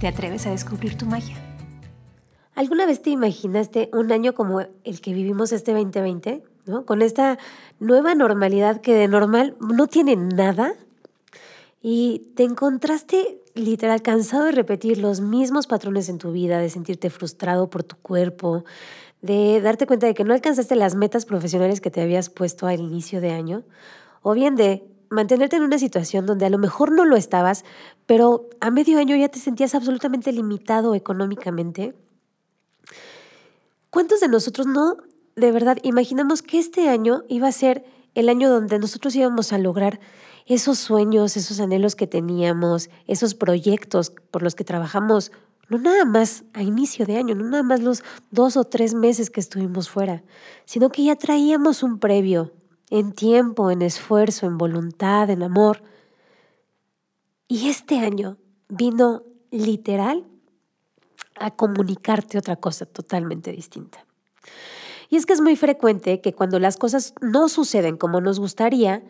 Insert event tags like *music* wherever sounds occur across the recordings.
¿Te atreves a descubrir tu magia? ¿Alguna vez te imaginaste un año como el que vivimos este 2020? ¿no? Con esta nueva normalidad que de normal no tiene nada y te encontraste literal cansado de repetir los mismos patrones en tu vida, de sentirte frustrado por tu cuerpo, de darte cuenta de que no alcanzaste las metas profesionales que te habías puesto al inicio de año, o bien de mantenerte en una situación donde a lo mejor no lo estabas, pero a medio año ya te sentías absolutamente limitado económicamente. ¿Cuántos de nosotros no de verdad imaginamos que este año iba a ser el año donde nosotros íbamos a lograr esos sueños, esos anhelos que teníamos, esos proyectos por los que trabajamos, no nada más a inicio de año, no nada más los dos o tres meses que estuvimos fuera, sino que ya traíamos un previo, en tiempo, en esfuerzo, en voluntad, en amor. Y este año vino literal a comunicarte otra cosa totalmente distinta. Y es que es muy frecuente que cuando las cosas no suceden como nos gustaría,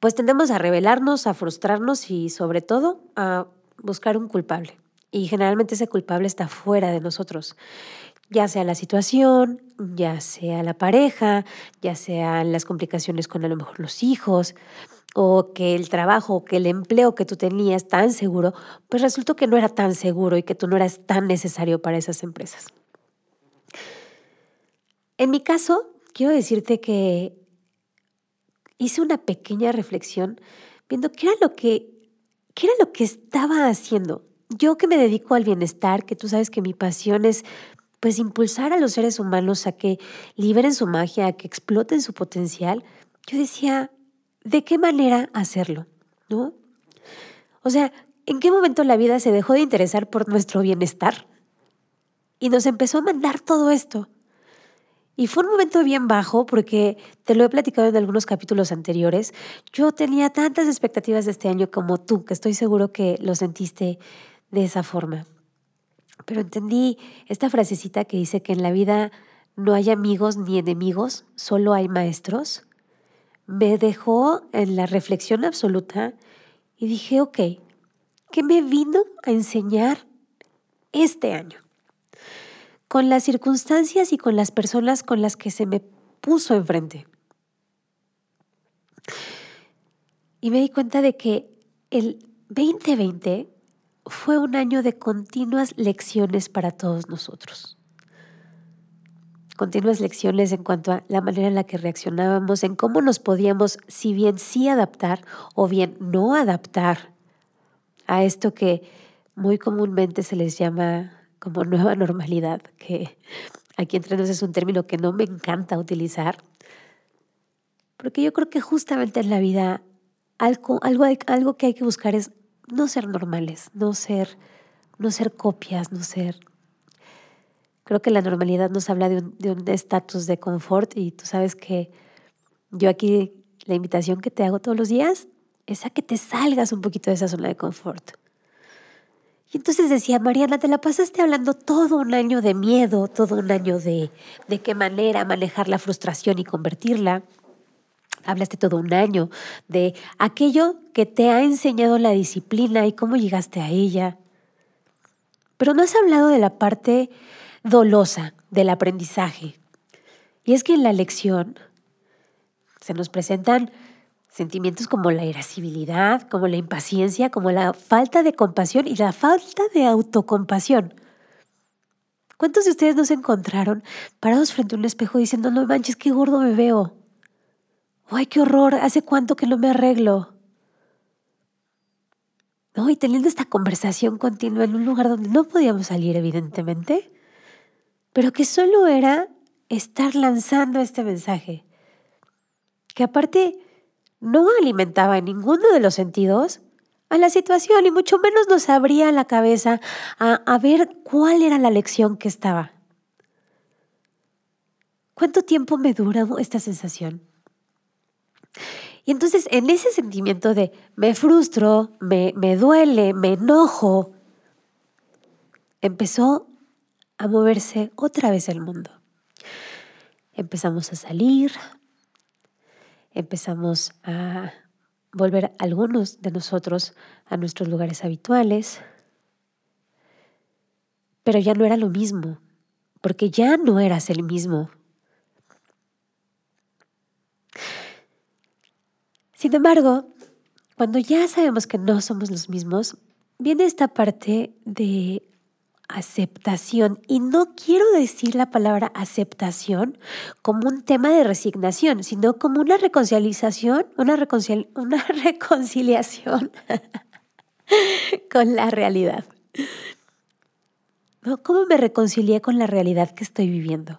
pues tendemos a rebelarnos, a frustrarnos y sobre todo a buscar un culpable. Y generalmente ese culpable está fuera de nosotros ya sea la situación, ya sea la pareja, ya sean las complicaciones con a lo mejor los hijos, o que el trabajo, que el empleo que tú tenías tan seguro, pues resultó que no era tan seguro y que tú no eras tan necesario para esas empresas. En mi caso, quiero decirte que hice una pequeña reflexión viendo qué era lo que, qué era lo que estaba haciendo. Yo que me dedico al bienestar, que tú sabes que mi pasión es pues impulsar a los seres humanos a que liberen su magia, a que exploten su potencial, yo decía, ¿de qué manera hacerlo? ¿No? O sea, ¿en qué momento la vida se dejó de interesar por nuestro bienestar? Y nos empezó a mandar todo esto. Y fue un momento bien bajo porque te lo he platicado en algunos capítulos anteriores. Yo tenía tantas expectativas de este año como tú, que estoy seguro que lo sentiste de esa forma. Pero entendí esta frasecita que dice que en la vida no hay amigos ni enemigos, solo hay maestros. Me dejó en la reflexión absoluta y dije, ok, ¿qué me vino a enseñar este año? Con las circunstancias y con las personas con las que se me puso enfrente. Y me di cuenta de que el 2020 fue un año de continuas lecciones para todos nosotros. Continuas lecciones en cuanto a la manera en la que reaccionábamos, en cómo nos podíamos, si bien sí adaptar o bien no adaptar a esto que muy comúnmente se les llama como nueva *laughs* normalidad, que aquí entre nosotros es un término que no me encanta utilizar, porque yo creo que justamente en la vida algo, algo, algo que hay que buscar es no ser normales, no ser, no ser copias, no ser... Creo que la normalidad nos habla de un estatus de, de confort y tú sabes que yo aquí la invitación que te hago todos los días es a que te salgas un poquito de esa zona de confort. Y entonces decía, Mariana, te la pasaste hablando todo un año de miedo, todo un año de, de qué manera manejar la frustración y convertirla hablaste todo un año de aquello que te ha enseñado la disciplina y cómo llegaste a ella. Pero no has hablado de la parte dolosa del aprendizaje. Y es que en la lección se nos presentan sentimientos como la irascibilidad, como la impaciencia, como la falta de compasión y la falta de autocompasión. ¿Cuántos de ustedes nos encontraron parados frente a un espejo diciendo, no manches, qué gordo me veo? ¡Ay, qué horror! ¿Hace cuánto que no me arreglo? ¿No? Y teniendo esta conversación continua en un lugar donde no podíamos salir, evidentemente, pero que solo era estar lanzando este mensaje, que aparte no alimentaba en ninguno de los sentidos a la situación y mucho menos nos abría la cabeza a, a ver cuál era la lección que estaba. ¿Cuánto tiempo me dura esta sensación? Y entonces en ese sentimiento de me frustro, me, me duele, me enojo, empezó a moverse otra vez el mundo. Empezamos a salir, empezamos a volver algunos de nosotros a nuestros lugares habituales, pero ya no era lo mismo, porque ya no eras el mismo. Sin embargo, cuando ya sabemos que no somos los mismos, viene esta parte de aceptación. Y no quiero decir la palabra aceptación como un tema de resignación, sino como una reconciliación, una, una *laughs* reconciliación *laughs* con la realidad. ¿Cómo me reconcilié con la realidad que estoy viviendo?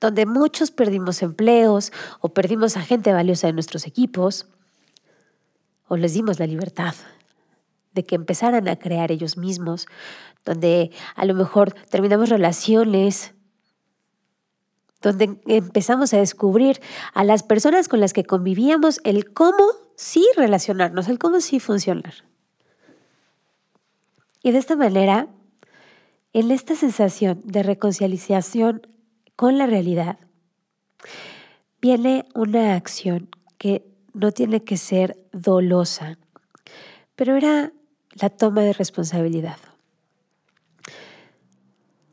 Donde muchos perdimos empleos o perdimos a gente valiosa de nuestros equipos, o les dimos la libertad de que empezaran a crear ellos mismos, donde a lo mejor terminamos relaciones, donde empezamos a descubrir a las personas con las que convivíamos el cómo sí relacionarnos, el cómo sí funcionar. Y de esta manera, en esta sensación de reconciliación con la realidad, viene una acción que no tiene que ser dolosa, pero era la toma de responsabilidad.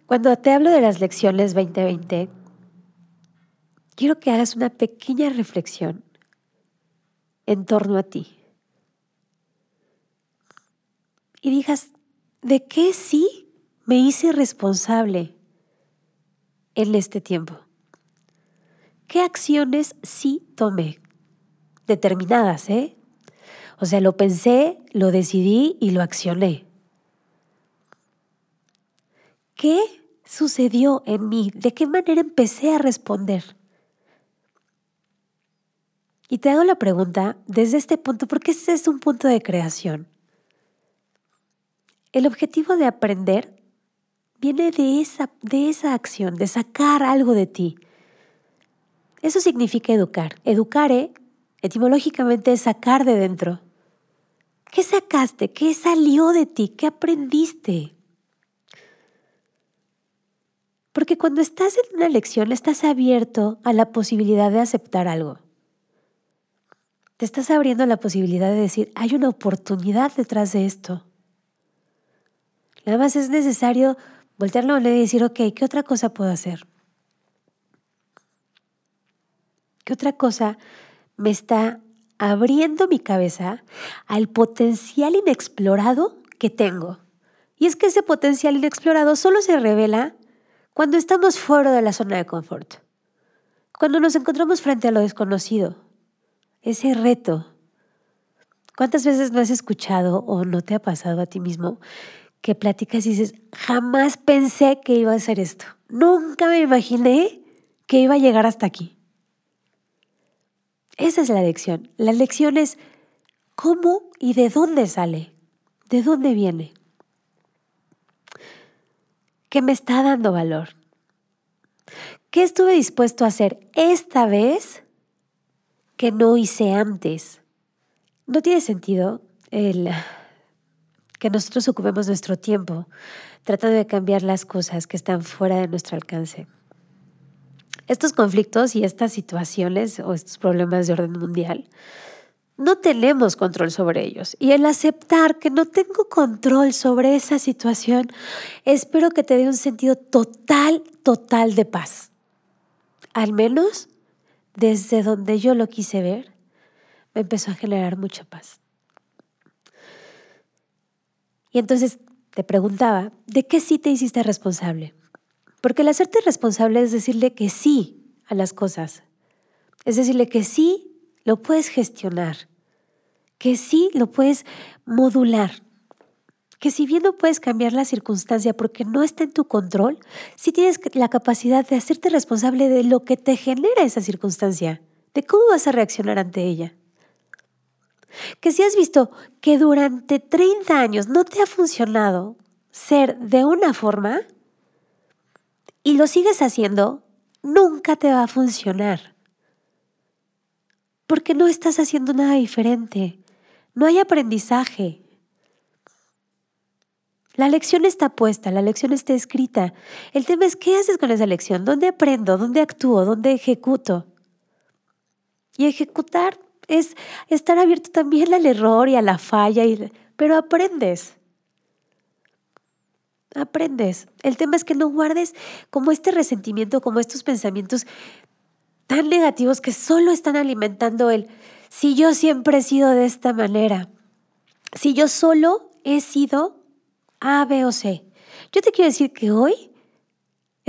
Cuando te hablo de las lecciones 2020, quiero que hagas una pequeña reflexión en torno a ti. Y digas, ¿de qué sí me hice responsable en este tiempo? ¿Qué acciones sí tomé? Determinadas, ¿eh? O sea, lo pensé, lo decidí y lo accioné. ¿Qué sucedió en mí? ¿De qué manera empecé a responder? Y te hago la pregunta desde este punto, porque este es un punto de creación. El objetivo de aprender viene de esa, de esa acción, de sacar algo de ti. Eso significa educar. Educare, etimológicamente, es sacar de dentro. ¿Qué sacaste? ¿Qué salió de ti? ¿Qué aprendiste? Porque cuando estás en una lección estás abierto a la posibilidad de aceptar algo. Te estás abriendo a la posibilidad de decir, hay una oportunidad detrás de esto. Nada más es necesario voltear la moneda y decir, ok, ¿qué otra cosa puedo hacer? ¿Qué otra cosa me está abriendo mi cabeza al potencial inexplorado que tengo? Y es que ese potencial inexplorado solo se revela cuando estamos fuera de la zona de confort, cuando nos encontramos frente a lo desconocido, ese reto. ¿Cuántas veces no has escuchado o no te ha pasado a ti mismo que platicas y dices, jamás pensé que iba a hacer esto. Nunca me imaginé que iba a llegar hasta aquí. Esa es la lección. La lección es cómo y de dónde sale, de dónde viene. ¿Qué me está dando valor? ¿Qué estuve dispuesto a hacer esta vez que no hice antes? No tiene sentido el que nosotros ocupemos nuestro tiempo tratando de cambiar las cosas que están fuera de nuestro alcance. Estos conflictos y estas situaciones o estos problemas de orden mundial, no tenemos control sobre ellos. Y el aceptar que no tengo control sobre esa situación, espero que te dé un sentido total, total de paz. Al menos desde donde yo lo quise ver, me empezó a generar mucha paz. Y entonces te preguntaba, ¿de qué sí te hiciste responsable? Porque el hacerte responsable es decirle que sí a las cosas. Es decirle que sí lo puedes gestionar, que sí lo puedes modular, que si bien no puedes cambiar la circunstancia porque no está en tu control, sí tienes la capacidad de hacerte responsable de lo que te genera esa circunstancia, de cómo vas a reaccionar ante ella. Que si has visto que durante 30 años no te ha funcionado ser de una forma y lo sigues haciendo, nunca te va a funcionar. Porque no estás haciendo nada diferente. No hay aprendizaje. La lección está puesta, la lección está escrita. El tema es qué haces con esa lección, dónde aprendo, dónde actúo, dónde ejecuto. Y ejecutar es estar abierto también al error y a la falla, pero aprendes. Aprendes. El tema es que no guardes como este resentimiento, como estos pensamientos tan negativos que solo están alimentando el si yo siempre he sido de esta manera, si yo solo he sido a, B o C. Yo te quiero decir que hoy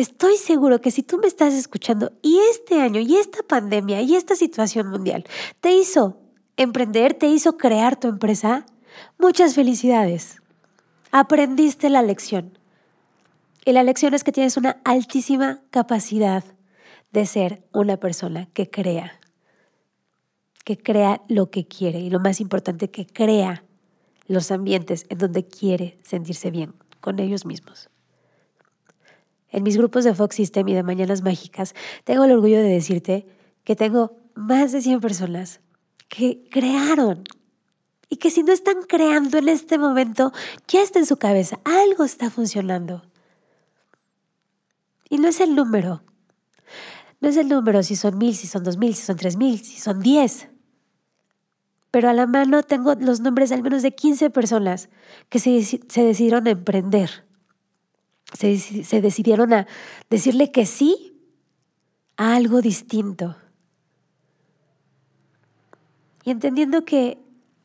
estoy seguro que si tú me estás escuchando y este año y esta pandemia y esta situación mundial te hizo emprender, te hizo crear tu empresa, muchas felicidades. Aprendiste la lección. Y la lección es que tienes una altísima capacidad de ser una persona que crea, que crea lo que quiere y lo más importante, que crea los ambientes en donde quiere sentirse bien con ellos mismos. En mis grupos de Fox System y de Mañanas Mágicas, tengo el orgullo de decirte que tengo más de 100 personas que crearon y que si no están creando en este momento, ya está en su cabeza, algo está funcionando. Y no es el número, no es el número si son mil, si son dos mil, si son tres mil, si son diez. Pero a la mano tengo los nombres de al menos de 15 personas que se, se decidieron emprender, se, decidieron a decirle que sí a algo distinto. Y entendiendo que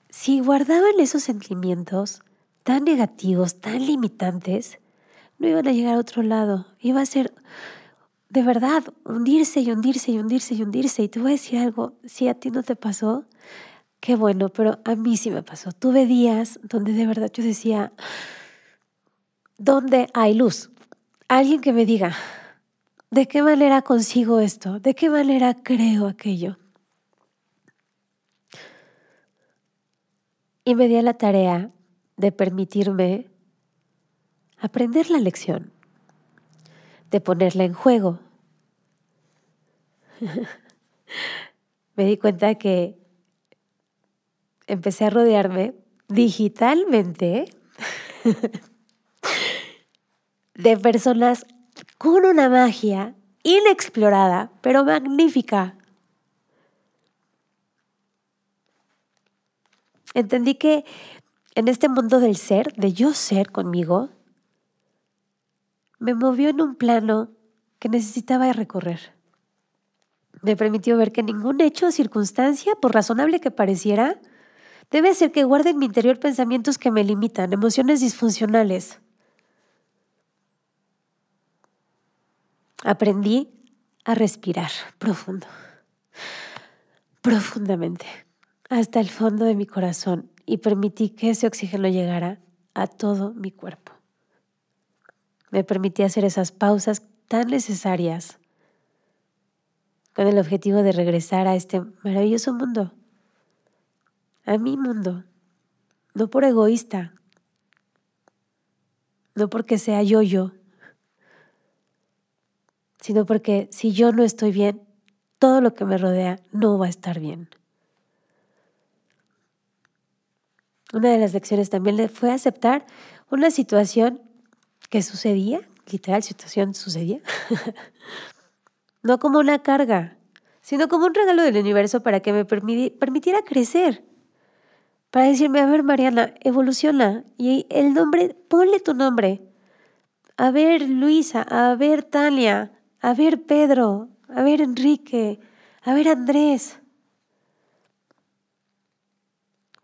si guardaban esos sentimientos tan negativos, tan limitantes, no iban a llegar a otro lado. Iba a ser de verdad hundirse y hundirse y hundirse y hundirse. Y te voy a decir algo, si a ti no te pasó, Qué bueno, pero a mí sí me pasó. Tuve días donde de verdad yo decía, ¿dónde hay luz? Alguien que me diga, ¿de qué manera consigo esto? ¿De qué manera creo aquello? Y me di a la tarea de permitirme aprender la lección, de ponerla en juego. *laughs* me di cuenta que empecé a rodearme digitalmente *laughs* de personas con una magia inexplorada, pero magnífica. Entendí que en este mundo del ser, de yo ser conmigo, me movió en un plano que necesitaba recorrer. Me permitió ver que ningún hecho o circunstancia, por razonable que pareciera, Debe ser que guarde en mi interior pensamientos que me limitan, emociones disfuncionales. Aprendí a respirar profundo, profundamente, hasta el fondo de mi corazón y permití que ese oxígeno llegara a todo mi cuerpo. Me permití hacer esas pausas tan necesarias con el objetivo de regresar a este maravilloso mundo. A mi mundo, no por egoísta, no porque sea yo yo, sino porque si yo no estoy bien, todo lo que me rodea no va a estar bien. Una de las lecciones también fue aceptar una situación que sucedía, literal situación sucedía, *laughs* no como una carga, sino como un regalo del universo para que me permitiera crecer para decirme, a ver Mariana, evoluciona y el nombre, ponle tu nombre. A ver Luisa, a ver Tania, a ver Pedro, a ver Enrique, a ver Andrés.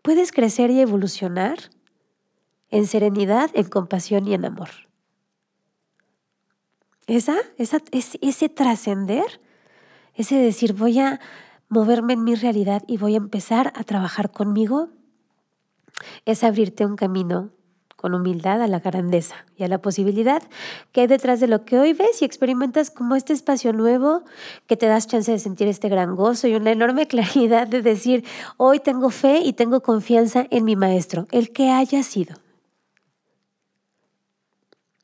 Puedes crecer y evolucionar en serenidad, en compasión y en amor. Esa, esa, ese trascender, ese decir voy a moverme en mi realidad y voy a empezar a trabajar conmigo es abrirte un camino con humildad a la grandeza y a la posibilidad que hay detrás de lo que hoy ves y experimentas como este espacio nuevo que te das chance de sentir este gran gozo y una enorme *laughs* claridad de decir, hoy tengo fe y tengo confianza en mi maestro, el que haya sido.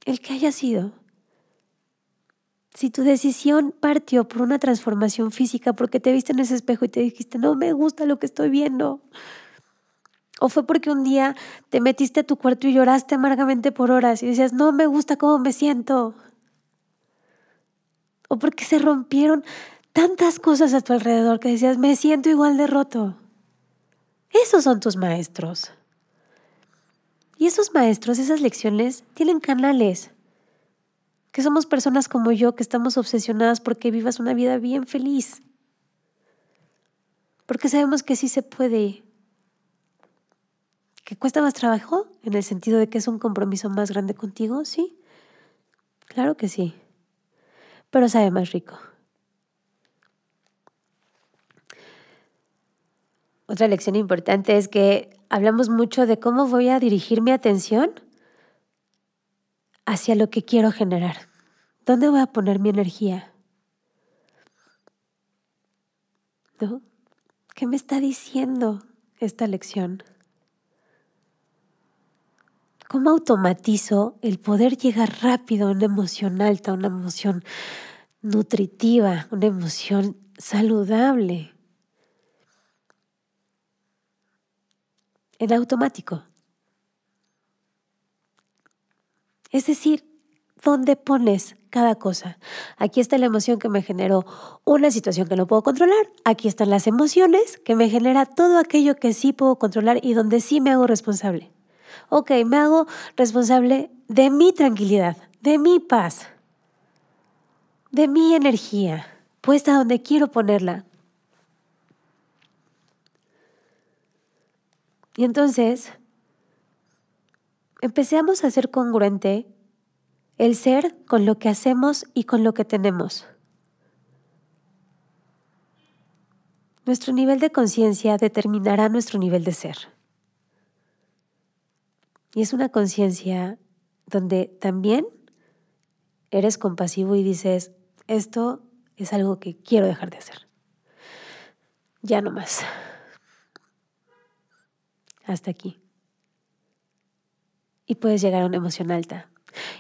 El que haya sido. Si tu decisión partió por una transformación física porque te viste en ese espejo y te dijiste, no me gusta lo que estoy viendo, o fue porque un día te metiste a tu cuarto y lloraste amargamente por horas y decías, no me gusta cómo me siento. O porque se rompieron tantas cosas a tu alrededor que decías, me siento igual de roto. Esos son tus maestros. Y esos maestros, esas lecciones, tienen canales. Que somos personas como yo que estamos obsesionadas porque vivas una vida bien feliz. Porque sabemos que sí se puede ¿Que cuesta más trabajo? En el sentido de que es un compromiso más grande contigo, sí. Claro que sí. Pero sabe más rico. Otra lección importante es que hablamos mucho de cómo voy a dirigir mi atención hacia lo que quiero generar. ¿Dónde voy a poner mi energía? ¿No? ¿Qué me está diciendo esta lección? ¿Cómo automatizo el poder llegar rápido a una emoción alta, una emoción nutritiva, una emoción saludable? En automático. Es decir, ¿dónde pones cada cosa? Aquí está la emoción que me generó una situación que no puedo controlar. Aquí están las emociones que me genera todo aquello que sí puedo controlar y donde sí me hago responsable ok, me hago responsable de mi tranquilidad, de mi paz, de mi energía, puesta donde quiero ponerla. Y entonces empecemos a ser congruente el ser con lo que hacemos y con lo que tenemos. Nuestro nivel de conciencia determinará nuestro nivel de ser. Y es una conciencia donde también eres compasivo y dices, esto es algo que quiero dejar de hacer. Ya no más. Hasta aquí. Y puedes llegar a una emoción alta.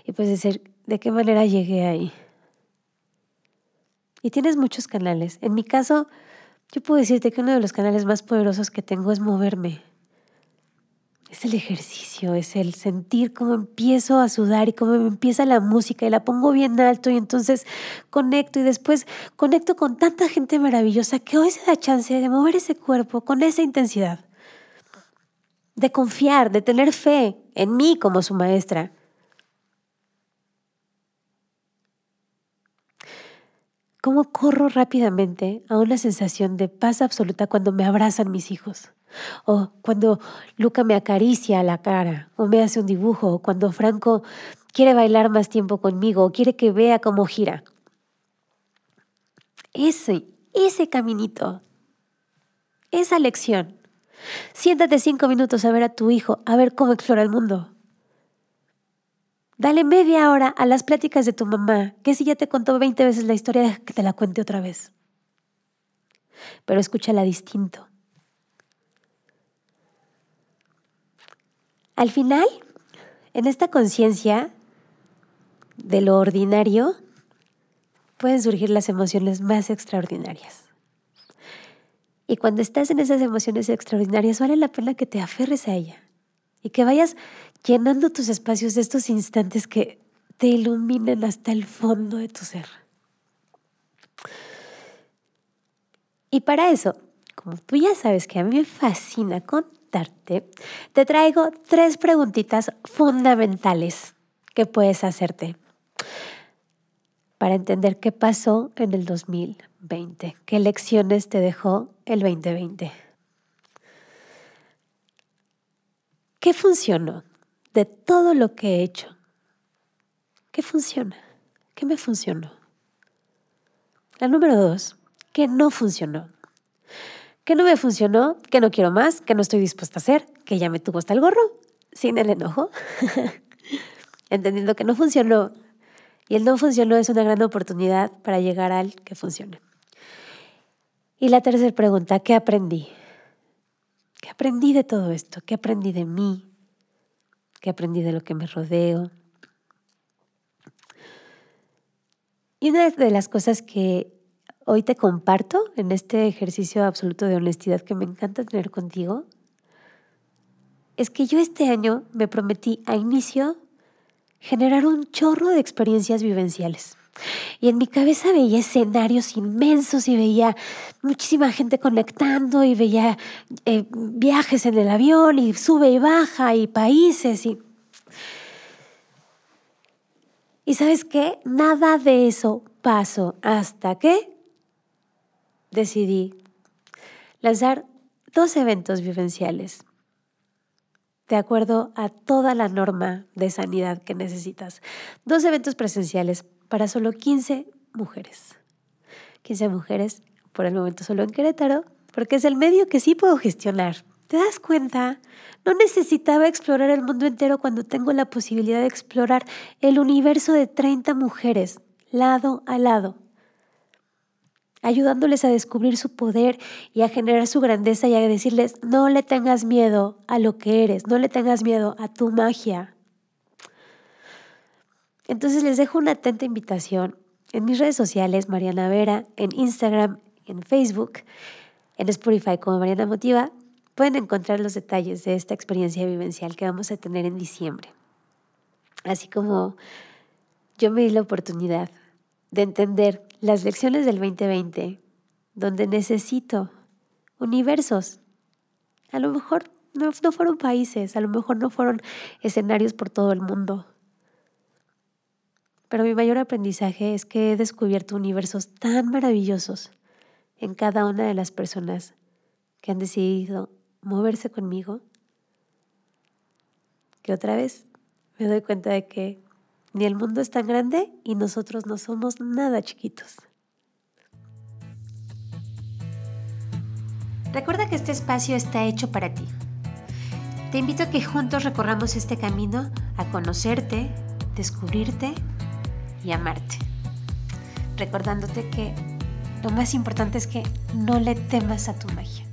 Y puedes decir, ¿de qué manera llegué ahí? Y tienes muchos canales. En mi caso, yo puedo decirte que uno de los canales más poderosos que tengo es moverme es el ejercicio, es el sentir cómo empiezo a sudar y cómo me empieza la música y la pongo bien alto y entonces conecto y después conecto con tanta gente maravillosa que hoy se da chance de mover ese cuerpo con esa intensidad, de confiar, de tener fe en mí como su maestra. Cómo corro rápidamente a una sensación de paz absoluta cuando me abrazan mis hijos o cuando Luca me acaricia la cara, o me hace un dibujo, o cuando Franco quiere bailar más tiempo conmigo, o quiere que vea cómo gira. Ese, ese caminito, esa lección. Siéntate cinco minutos a ver a tu hijo, a ver cómo explora el mundo. Dale media hora a las pláticas de tu mamá, que si ya te contó 20 veces la historia, que te la cuente otra vez. Pero escúchala distinto. Al final, en esta conciencia de lo ordinario, pueden surgir las emociones más extraordinarias. Y cuando estás en esas emociones extraordinarias, vale la pena que te aferres a ella y que vayas llenando tus espacios de estos instantes que te iluminen hasta el fondo de tu ser. Y para eso, como tú ya sabes que a mí me fascina con te traigo tres preguntitas fundamentales que puedes hacerte para entender qué pasó en el 2020, qué lecciones te dejó el 2020. ¿Qué funcionó de todo lo que he hecho? ¿Qué funciona? ¿Qué me funcionó? La número dos, ¿qué no funcionó? Que no me funcionó, que no quiero más, que no estoy dispuesta a hacer, que ya me tuvo hasta el gorro. sin el enojo, *laughs* entendiendo que no funcionó. Y el no funcionó es una gran oportunidad para llegar al que funcione. Y la tercera pregunta, ¿qué aprendí? ¿Qué aprendí de todo esto? ¿Qué aprendí de mí? ¿Qué aprendí de lo que me rodeo? Y una de las cosas que hoy te comparto en este ejercicio absoluto de honestidad que me encanta tener contigo es que yo este año me prometí a inicio generar un chorro de experiencias vivenciales. Y en mi cabeza veía escenarios inmensos y veía muchísima gente conectando y veía eh, viajes en el avión y sube y baja y países y... Y sabes qué? Nada de eso pasó hasta que decidí lanzar dos eventos vivenciales de acuerdo a toda la norma de sanidad que necesitas. Dos eventos presenciales para solo 15 mujeres. 15 mujeres por el momento solo en Querétaro, porque es el medio que sí puedo gestionar. ¿Te das cuenta? No necesitaba explorar el mundo entero cuando tengo la posibilidad de explorar el universo de 30 mujeres, lado a lado ayudándoles a descubrir su poder y a generar su grandeza y a decirles, no le tengas miedo a lo que eres, no le tengas miedo a tu magia. Entonces les dejo una atenta invitación en mis redes sociales, Mariana Vera, en Instagram, en Facebook, en Spotify como Mariana Motiva, pueden encontrar los detalles de esta experiencia vivencial que vamos a tener en diciembre. Así como yo me di la oportunidad de entender las lecciones del 2020, donde necesito universos. A lo mejor no, no, fueron países, a lo mejor no fueron escenarios por todo el mundo. Pero mi mayor aprendizaje es que he descubierto universos tan maravillosos en cada una de las personas que han decidido moverse conmigo, que otra vez me doy cuenta de que ni el mundo es tan grande y nosotros no somos nada chiquitos. Recuerda que este espacio está hecho para ti. Te invito a que juntos recorramos este camino a conocerte, descubrirte y amarte. Recordándote que lo más importante es que no le temas a tu magia.